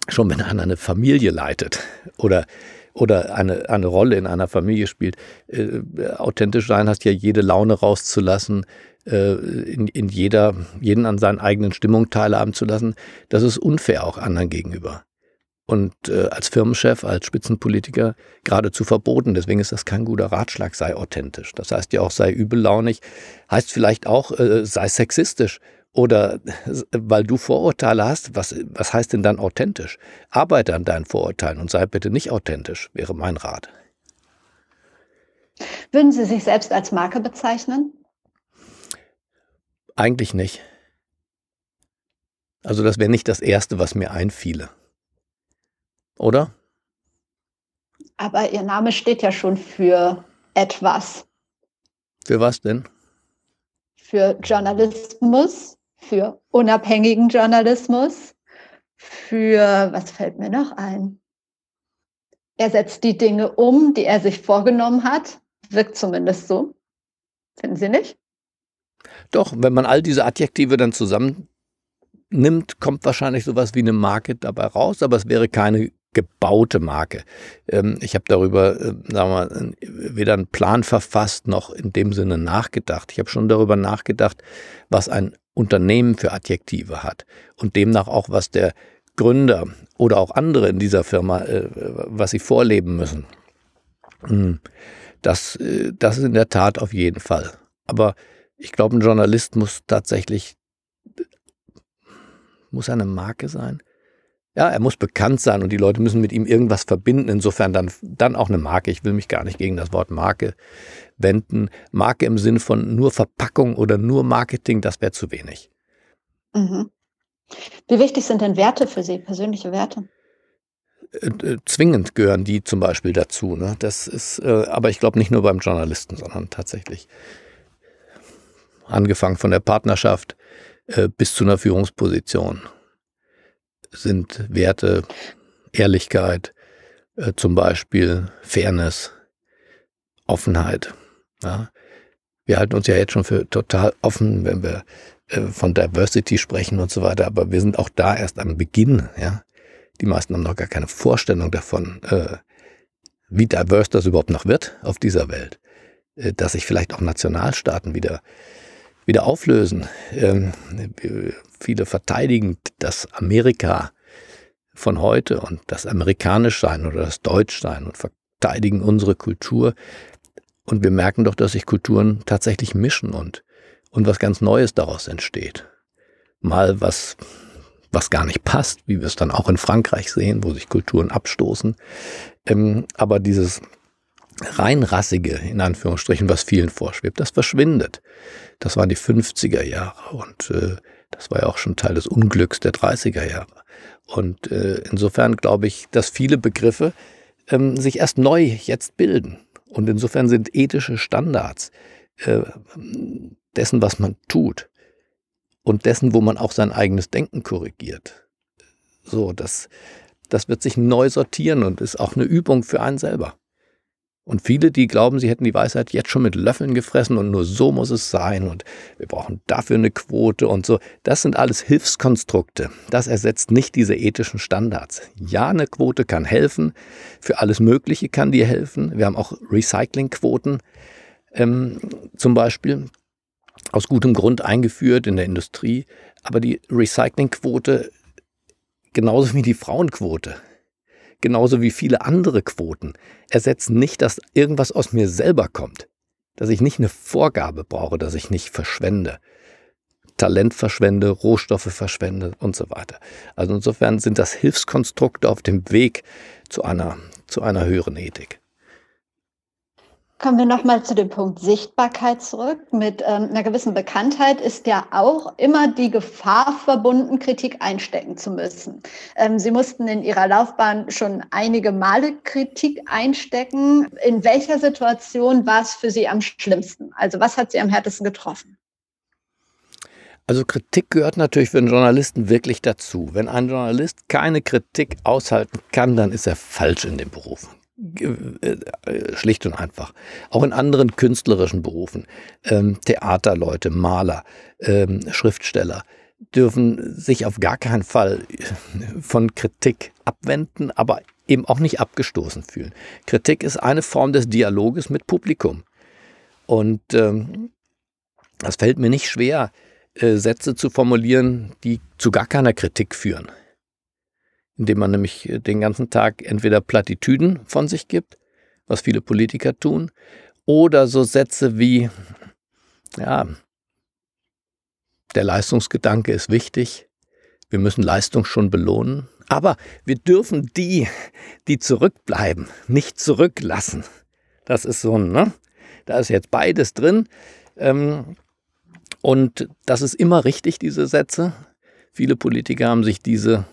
schon wenn einer eine Familie leitet oder oder eine, eine Rolle in einer Familie spielt. Äh, authentisch sein heißt ja, jede Laune rauszulassen, äh, in, in jeder, jeden an seinen eigenen Stimmung teilhaben zu lassen. Das ist unfair auch anderen gegenüber. Und äh, als Firmenchef, als Spitzenpolitiker geradezu verboten. Deswegen ist das kein guter Ratschlag, sei authentisch. Das heißt ja auch, sei übellaunig. Heißt vielleicht auch, äh, sei sexistisch oder weil du Vorurteile hast, was, was heißt denn dann authentisch? Arbeite an deinen Vorurteilen und sei bitte nicht authentisch, wäre mein Rat. Würden Sie sich selbst als Marke bezeichnen? Eigentlich nicht. Also das wäre nicht das Erste, was mir einfiele. Oder? Aber Ihr Name steht ja schon für etwas. Für was denn? Für Journalismus, für unabhängigen Journalismus, für, was fällt mir noch ein? Er setzt die Dinge um, die er sich vorgenommen hat. Wirkt zumindest so. Finden Sie nicht? Doch, wenn man all diese Adjektive dann zusammennimmt, kommt wahrscheinlich sowas wie eine Marke dabei raus, aber es wäre keine gebaute Marke. Ähm, ich habe darüber, äh, sagen wir mal, weder einen Plan verfasst noch in dem Sinne nachgedacht. Ich habe schon darüber nachgedacht, was ein Unternehmen für Adjektive hat und demnach auch, was der Gründer oder auch andere in dieser Firma, äh, was sie vorleben müssen. Hm. Das, äh, das ist in der Tat auf jeden Fall. Aber ich glaube, ein Journalist muss tatsächlich, muss eine Marke sein. Ja, er muss bekannt sein und die Leute müssen mit ihm irgendwas verbinden. Insofern dann, dann auch eine Marke. Ich will mich gar nicht gegen das Wort Marke wenden. Marke im Sinn von nur Verpackung oder nur Marketing, das wäre zu wenig. Mhm. Wie wichtig sind denn Werte für Sie, persönliche Werte? Äh, äh, zwingend gehören die zum Beispiel dazu. Ne? Das ist, äh, aber ich glaube nicht nur beim Journalisten, sondern tatsächlich angefangen von der Partnerschaft bis zu einer Führungsposition sind Werte Ehrlichkeit, äh, zum Beispiel Fairness, Offenheit. Ja. Wir halten uns ja jetzt schon für total offen, wenn wir äh, von Diversity sprechen und so weiter, aber wir sind auch da erst am Beginn. Ja. Die meisten haben noch gar keine Vorstellung davon, äh, wie diverse das überhaupt noch wird auf dieser Welt. Äh, dass sich vielleicht auch Nationalstaaten wieder wieder auflösen. Ähm, viele verteidigen das Amerika von heute und das Amerikanischsein oder das Deutschsein und verteidigen unsere Kultur. Und wir merken doch, dass sich Kulturen tatsächlich mischen und, und was ganz Neues daraus entsteht. Mal was, was gar nicht passt, wie wir es dann auch in Frankreich sehen, wo sich Kulturen abstoßen. Ähm, aber dieses reinrassige, in Anführungsstrichen, was vielen vorschwebt, das verschwindet. Das waren die 50er Jahre und äh, das war ja auch schon Teil des Unglücks der 30er Jahre. Und äh, insofern glaube ich, dass viele Begriffe ähm, sich erst neu jetzt bilden. Und insofern sind ethische Standards äh, dessen, was man tut und dessen, wo man auch sein eigenes Denken korrigiert. So, das, das wird sich neu sortieren und ist auch eine Übung für einen selber. Und viele, die glauben, sie hätten die Weisheit jetzt schon mit Löffeln gefressen und nur so muss es sein und wir brauchen dafür eine Quote und so. Das sind alles Hilfskonstrukte. Das ersetzt nicht diese ethischen Standards. Ja, eine Quote kann helfen. Für alles Mögliche kann die helfen. Wir haben auch Recyclingquoten ähm, zum Beispiel aus gutem Grund eingeführt in der Industrie. Aber die Recyclingquote genauso wie die Frauenquote genauso wie viele andere Quoten, ersetzen nicht, dass irgendwas aus mir selber kommt. Dass ich nicht eine Vorgabe brauche, dass ich nicht verschwende. Talent verschwende, Rohstoffe verschwende und so weiter. Also insofern sind das Hilfskonstrukte auf dem Weg zu einer, zu einer höheren Ethik. Kommen wir nochmal zu dem Punkt Sichtbarkeit zurück. Mit ähm, einer gewissen Bekanntheit ist ja auch immer die Gefahr verbunden, Kritik einstecken zu müssen. Ähm, Sie mussten in Ihrer Laufbahn schon einige Male Kritik einstecken. In welcher Situation war es für Sie am schlimmsten? Also was hat Sie am härtesten getroffen? Also Kritik gehört natürlich für einen Journalisten wirklich dazu. Wenn ein Journalist keine Kritik aushalten kann, dann ist er falsch in dem Beruf. Äh, schlicht und einfach. Auch in anderen künstlerischen Berufen, ähm, Theaterleute, Maler, ähm, Schriftsteller dürfen sich auf gar keinen Fall von Kritik abwenden, aber eben auch nicht abgestoßen fühlen. Kritik ist eine Form des Dialoges mit Publikum. Und ähm, fällt mir nicht schwer, äh, Sätze zu formulieren, die zu gar keiner Kritik führen indem man nämlich äh, den ganzen Tag entweder Plattitüden von sich gibt, was viele Politiker tun, oder so Sätze wie, ja, der Leistungsgedanke ist wichtig, wir müssen Leistung schon belohnen, aber wir dürfen die, die zurückbleiben, nicht zurücklassen. Das ist so, ne? Da ist jetzt beides drin. Ähm, und das ist immer richtig, diese Sätze. Viele Politiker haben sich diese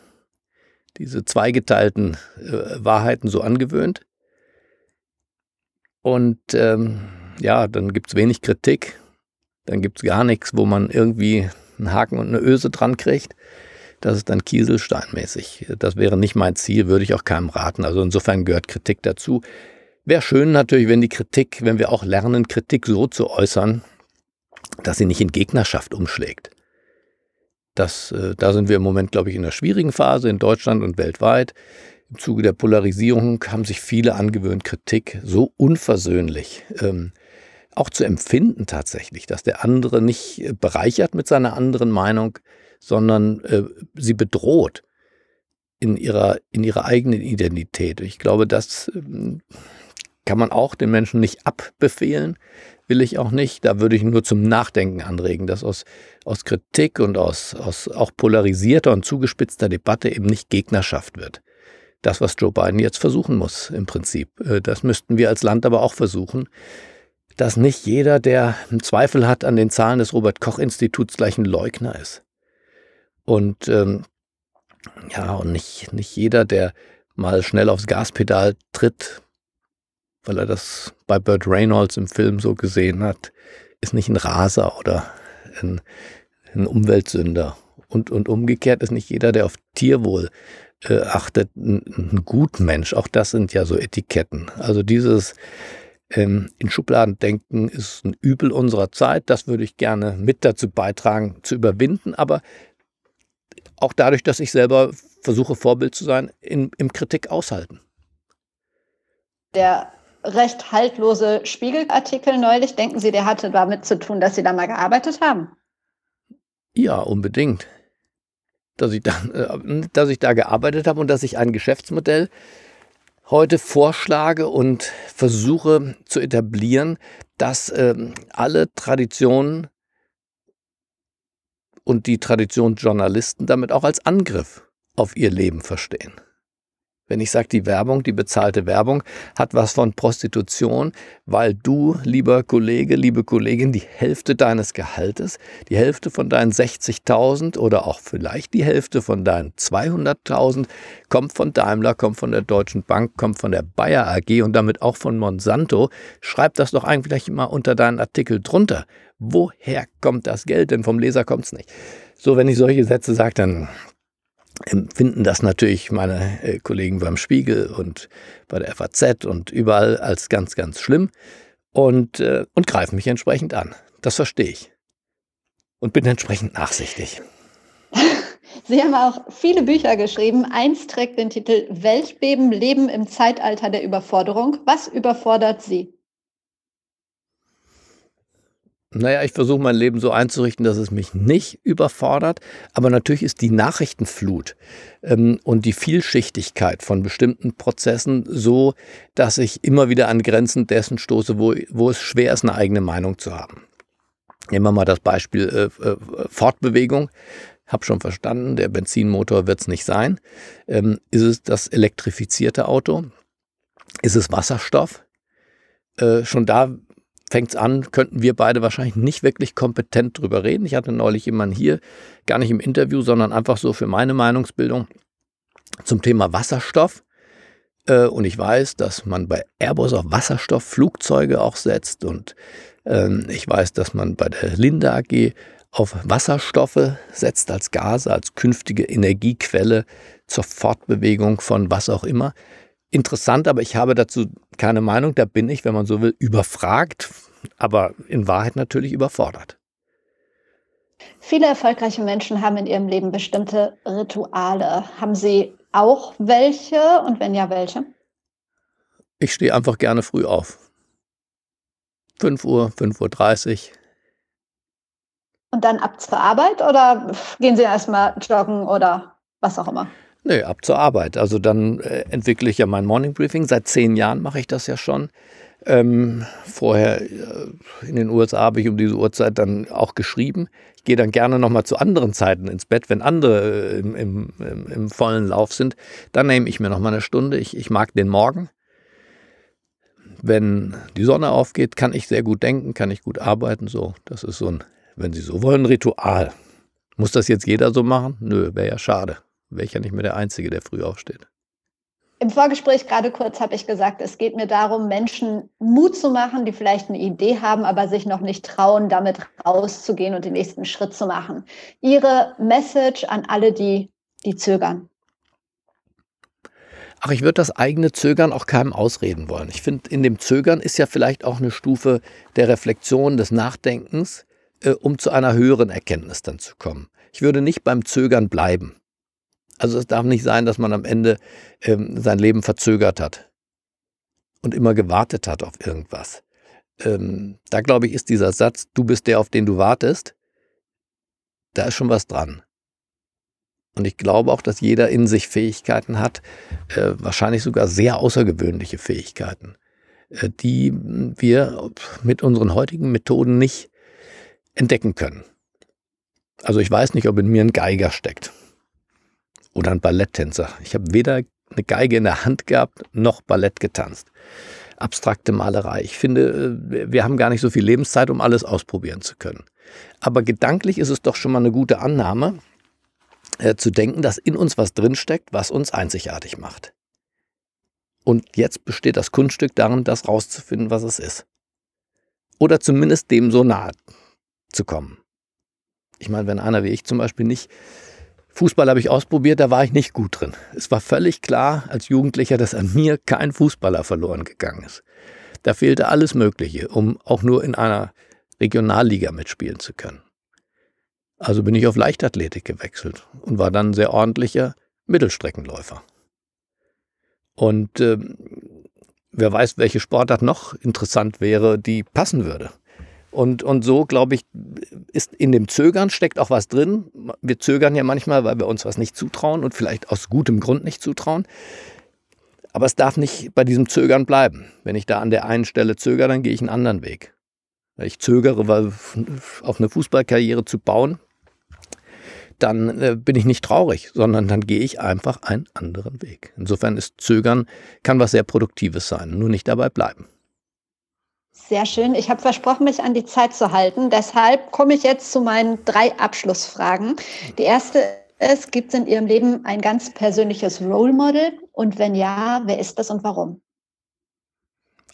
diese zweigeteilten äh, Wahrheiten so angewöhnt. Und ähm, ja, dann gibt es wenig Kritik, dann gibt es gar nichts, wo man irgendwie einen Haken und eine Öse dran kriegt. Das ist dann Kieselsteinmäßig. Das wäre nicht mein Ziel, würde ich auch keinem raten. Also insofern gehört Kritik dazu. Wäre schön natürlich, wenn die Kritik, wenn wir auch lernen, Kritik so zu äußern, dass sie nicht in Gegnerschaft umschlägt. Das, äh, da sind wir im Moment, glaube ich, in einer schwierigen Phase in Deutschland und weltweit. Im Zuge der Polarisierung haben sich viele angewöhnt, Kritik so unversöhnlich ähm, auch zu empfinden tatsächlich, dass der andere nicht äh, bereichert mit seiner anderen Meinung, sondern äh, sie bedroht in ihrer, in ihrer eigenen Identität. Ich glaube, das ähm, kann man auch den Menschen nicht abbefehlen, will ich auch nicht. Da würde ich nur zum Nachdenken anregen, dass aus, aus Kritik und aus, aus auch polarisierter und zugespitzter Debatte eben nicht Gegnerschaft wird. Das, was Joe Biden jetzt versuchen muss, im Prinzip. Äh, das müssten wir als Land aber auch versuchen, dass nicht jeder, der einen Zweifel hat an den Zahlen des Robert Koch Instituts, gleich ein Leugner ist. Und ähm, ja, und nicht, nicht jeder, der mal schnell aufs Gaspedal tritt, weil er das bei Burt Reynolds im Film so gesehen hat, ist nicht ein Raser oder ein, ein Umweltsünder. Und, und umgekehrt ist nicht jeder, der auf Tierwohl äh, achtet, ein, ein Gutmensch. Auch das sind ja so Etiketten. Also dieses ähm, in Schubladen denken ist ein Übel unserer Zeit. Das würde ich gerne mit dazu beitragen, zu überwinden. Aber auch dadurch, dass ich selber versuche, Vorbild zu sein, in, im Kritik aushalten. Der recht haltlose Spiegelartikel neulich. Denken Sie, der hatte damit zu tun, dass Sie da mal gearbeitet haben? Ja, unbedingt. Dass ich da, äh, dass ich da gearbeitet habe und dass ich ein Geschäftsmodell heute vorschlage und versuche zu etablieren, dass ähm, alle Traditionen und die Tradition Journalisten damit auch als Angriff auf ihr Leben verstehen. Wenn ich sage, die Werbung, die bezahlte Werbung hat was von Prostitution, weil du, lieber Kollege, liebe Kollegin, die Hälfte deines Gehaltes, die Hälfte von deinen 60.000 oder auch vielleicht die Hälfte von deinen 200.000 kommt von Daimler, kommt von der Deutschen Bank, kommt von der Bayer AG und damit auch von Monsanto. Schreib das doch eigentlich mal unter deinen Artikel drunter. Woher kommt das Geld? Denn vom Leser kommt es nicht. So, wenn ich solche Sätze sage, dann empfinden das natürlich meine äh, Kollegen beim Spiegel und bei der FAZ und überall als ganz, ganz schlimm und, äh, und greifen mich entsprechend an. Das verstehe ich. Und bin entsprechend nachsichtig. Sie haben auch viele Bücher geschrieben. Eins trägt den Titel Weltbeben, Leben im Zeitalter der Überforderung. Was überfordert Sie? Naja, ich versuche mein Leben so einzurichten, dass es mich nicht überfordert. Aber natürlich ist die Nachrichtenflut ähm, und die Vielschichtigkeit von bestimmten Prozessen so, dass ich immer wieder an Grenzen dessen stoße, wo, wo es schwer ist, eine eigene Meinung zu haben. Nehmen wir mal das Beispiel äh, äh, Fortbewegung. Hab schon verstanden, der Benzinmotor wird es nicht sein. Ähm, ist es das elektrifizierte Auto? Ist es Wasserstoff? Äh, schon da fängt es an, könnten wir beide wahrscheinlich nicht wirklich kompetent drüber reden. Ich hatte neulich jemanden hier, gar nicht im Interview, sondern einfach so für meine Meinungsbildung zum Thema Wasserstoff. Äh, und ich weiß, dass man bei Airbus auf Wasserstoffflugzeuge auch setzt. Und ähm, ich weiß, dass man bei der Linde AG auf Wasserstoffe setzt als Gase, als künftige Energiequelle zur Fortbewegung von was auch immer interessant, aber ich habe dazu keine Meinung. Da bin ich, wenn man so will, überfragt, aber in Wahrheit natürlich überfordert. Viele erfolgreiche Menschen haben in ihrem Leben bestimmte Rituale. Haben Sie auch welche und wenn ja, welche? Ich stehe einfach gerne früh auf. 5 Uhr, 5.30 Uhr. Und dann ab zur Arbeit oder gehen Sie erstmal joggen oder was auch immer? Nee, ab zur Arbeit. Also dann äh, entwickle ich ja mein Morning Briefing. Seit zehn Jahren mache ich das ja schon. Ähm, vorher äh, in den USA habe ich um diese Uhrzeit dann auch geschrieben. Ich gehe dann gerne nochmal zu anderen Zeiten ins Bett, wenn andere äh, im, im, im, im, vollen Lauf sind. Dann nehme ich mir nochmal eine Stunde. Ich, ich mag den Morgen. Wenn die Sonne aufgeht, kann ich sehr gut denken, kann ich gut arbeiten. So, das ist so ein, wenn Sie so wollen, Ritual. Muss das jetzt jeder so machen? Nö, wäre ja schade wäre ich ja nicht mehr der Einzige, der früh aufsteht. Im Vorgespräch gerade kurz habe ich gesagt, es geht mir darum, Menschen Mut zu machen, die vielleicht eine Idee haben, aber sich noch nicht trauen, damit rauszugehen und den nächsten Schritt zu machen. Ihre Message an alle, die, die zögern. Ach, ich würde das eigene Zögern auch keinem ausreden wollen. Ich finde, in dem Zögern ist ja vielleicht auch eine Stufe der Reflexion, des Nachdenkens, äh, um zu einer höheren Erkenntnis dann zu kommen. Ich würde nicht beim Zögern bleiben. Also es darf nicht sein, dass man am Ende ähm, sein Leben verzögert hat und immer gewartet hat auf irgendwas. Ähm, da glaube ich, ist dieser Satz, du bist der, auf den du wartest, da ist schon was dran. Und ich glaube auch, dass jeder in sich Fähigkeiten hat, äh, wahrscheinlich sogar sehr außergewöhnliche Fähigkeiten, äh, die wir mit unseren heutigen Methoden nicht entdecken können. Also ich weiß nicht, ob in mir ein Geiger steckt oder ein Balletttänzer. Ich habe weder eine Geige in der Hand gehabt noch Ballett getanzt. Abstrakte Malerei. Ich finde, äh, wir haben gar nicht so viel Lebenszeit, um alles ausprobieren zu können. Aber gedanklich ist es doch schon mal eine gute Annahme, äh, zu denken, dass in uns was drinsteckt, was uns einzigartig macht. Und jetzt besteht das Kunststück darin, das rauszufinden, was es ist. Oder zumindest dem so nahe zu kommen. Ich meine, wenn einer wie ich zum Beispiel nicht Fußball habe ich ausprobiert, da war ich nicht gut drin. Es war völlig klar als Jugendlicher, dass an mir kein Fußballer verloren gegangen ist. Da fehlte alles Mögliche, um auch nur in einer Regionalliga mitspielen zu können. Also bin ich auf Leichtathletik gewechselt und war dann sehr ordentlicher Mittelstreckenläufer. Und äh, wer weiß, welche Sportart noch interessant wäre, die passen würde. Und, und so, glaube ich, ist in dem Zögern steckt auch was drin. Wir zögern ja manchmal, weil wir uns was nicht zutrauen und vielleicht aus gutem Grund nicht zutrauen. Aber es darf nicht bei diesem Zögern bleiben. Wenn ich da an der einen Stelle zögere, dann gehe ich einen anderen Weg. Ich zögere, weil auf eine Fußballkarriere zu bauen, dann äh, bin ich nicht traurig, sondern dann gehe ich einfach einen anderen Weg. Insofern ist Zögern kann was sehr Produktives sein, nur nicht dabei bleiben. Sehr schön. Ich habe versprochen, mich an die Zeit zu halten. Deshalb komme ich jetzt zu meinen drei Abschlussfragen. Die erste ist, gibt es in Ihrem Leben ein ganz persönliches Role Model? Und wenn ja, wer ist das und warum?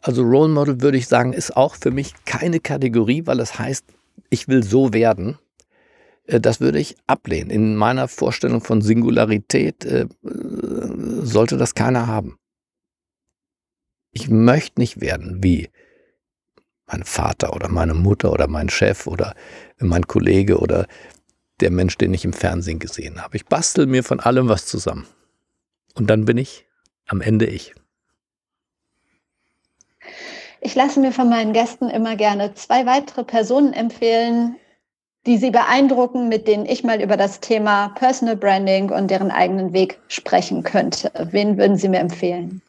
Also Role Model würde ich sagen, ist auch für mich keine Kategorie, weil es heißt, ich will so werden. äh, das würde ich ablehnen. In meiner Vorstellung von Singularität äh, sollte das keiner haben. Ich möchte nicht werden wie mein Vater oder meine Mutter oder mein Chef oder mein Kollege oder der Mensch, den ich im Fernsehen gesehen habe. Ich bastel mir von allem was zusammen. Und dann bin ich am Ende ich. Ich lasse mir von meinen Gästen immer gerne zwei weitere Personen empfehlen, die sie beeindrucken, mit denen ich mal über das Thema Personal Branding und deren eigenen Weg sprechen könnte. Wen würden Sie mir empfehlen?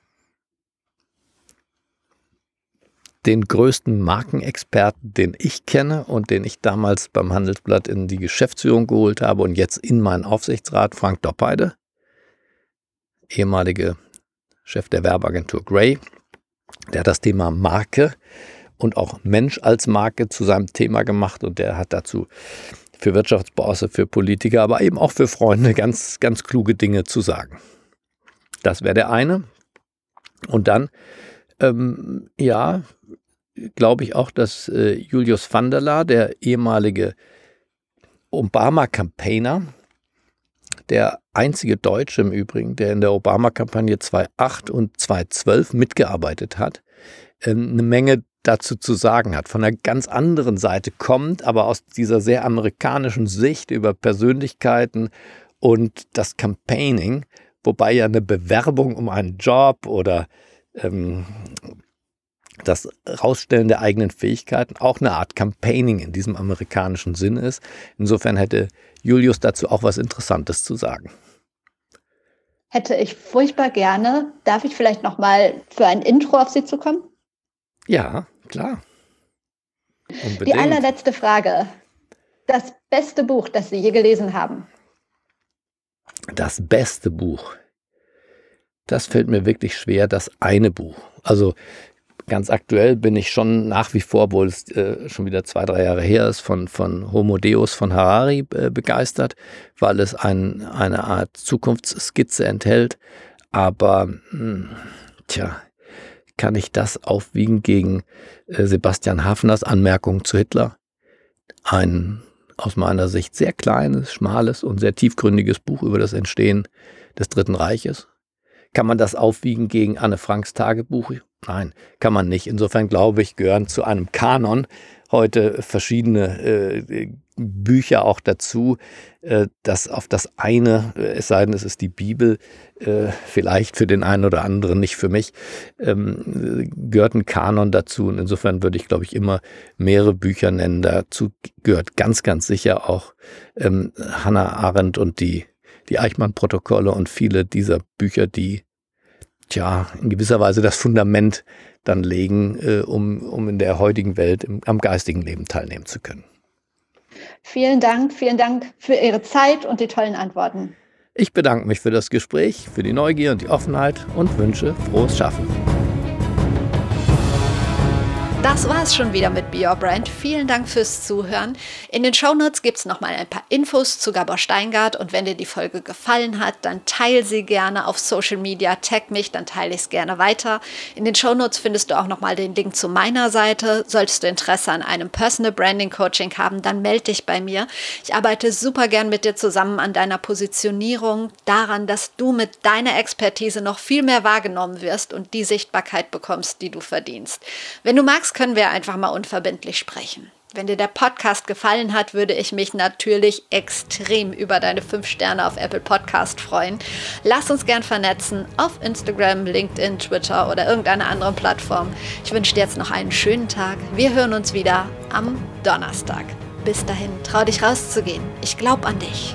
Den größten Markenexperten, den ich kenne und den ich damals beim Handelsblatt in die Geschäftsführung geholt habe und jetzt in meinen Aufsichtsrat, Frank Doppheide, ehemalige Chef der Werbeagentur Gray, der das Thema Marke und auch Mensch als Marke zu seinem Thema gemacht und der hat dazu für Wirtschaftsbosse, für Politiker, aber eben auch für Freunde ganz, ganz kluge Dinge zu sagen. Das wäre der eine. Und dann, ähm, ja, glaube ich auch, dass äh, Julius van der Laar, der ehemalige Obama-Campaigner, der einzige Deutsche im Übrigen, der in der Obama-Kampagne 2008 und 2012 mitgearbeitet hat, ähm, eine Menge dazu zu sagen hat, von einer ganz anderen Seite kommt, aber aus dieser sehr amerikanischen Sicht über Persönlichkeiten und das Campaigning, wobei ja eine Bewerbung um einen Job oder ähm, das Rausstellen der eigenen Fähigkeiten auch eine Art Campaigning in diesem amerikanischen Sinn ist. Insofern hätte Julius dazu auch was Interessantes zu sagen. Hätte ich furchtbar gerne. Darf ich vielleicht noch mal für ein Intro auf Sie zukommen? Ja, klar. Unbedingt. Die allerletzte Frage. Das beste Buch, das Sie je gelesen haben? Das beste Buch. Das fällt mir wirklich schwer, das eine Buch. Also ganz aktuell bin ich schon nach wie vor, obwohl es äh, schon wieder zwei, drei Jahre her ist, von, von Homo Deus von Harari äh, begeistert, weil es ein, eine Art Zukunftsskizze enthält. Aber, mh, hm, tja, kann ich das aufwiegen gegen äh, Sebastian Hafners Anmerkung zu Hitler? Ein aus meiner Sicht sehr kleines, schmales und sehr tiefgründiges Buch über das Entstehen des Dritten Reiches. Kann man das aufwiegen gegen Anne Franks Tagebuch? Nein, kann man nicht. Insofern glaube ich, gehören zu einem Kanon heute verschiedene äh, Bücher auch dazu, äh, dass auf das eine, äh, es sei denn, es ist die Bibel, äh, vielleicht für den einen oder anderen, nicht für mich, ähm, gehört ein Kanon dazu. Und insofern würde ich, glaube ich, immer mehrere Bücher nennen. Dazu gehört ganz, ganz sicher auch ähm, Hannah Arendt und die, die Eichmann-Protokolle und viele dieser Bücher, die tja, in gewisser Weise das Fundament dann legen, äh, um, um in der heutigen Welt im, am geistigen Leben teilnehmen zu können. Vielen Dank, vielen Dank für Ihre Zeit und die tollen Antworten. Ich bedanke mich für das Gespräch, für die Neugier und die Offenheit und wünsche frohes Schaffen. Das war es schon wieder mit Be Your Brand. Vielen Dank fürs Zuhören. In den Shownotes gibt es nochmal ein paar Infos zu Gabor Steingart und wenn dir die Folge gefallen hat, dann teile sie gerne auf Social Media, tag mich, dann teile ich es gerne weiter. In den Shownotes findest du auch nochmal den Link zu meiner Seite. Solltest du Interesse an einem Personal Branding Coaching haben, dann melde dich bei mir. Ich arbeite super gern mit dir zusammen an deiner Positionierung, daran, dass du mit deiner Expertise noch viel mehr wahrgenommen wirst und die Sichtbarkeit bekommst, die du verdienst. Wenn du magst, können wir einfach mal unverbindlich sprechen. Wenn dir der Podcast gefallen hat, würde ich mich natürlich extrem über deine 5 Sterne auf Apple Podcast freuen. Lass uns gern vernetzen auf Instagram, LinkedIn, Twitter oder irgendeiner anderen Plattform. Ich wünsche dir jetzt noch einen schönen Tag. Wir hören uns wieder am Donnerstag. Bis dahin, trau dich rauszugehen. Ich glaube an dich.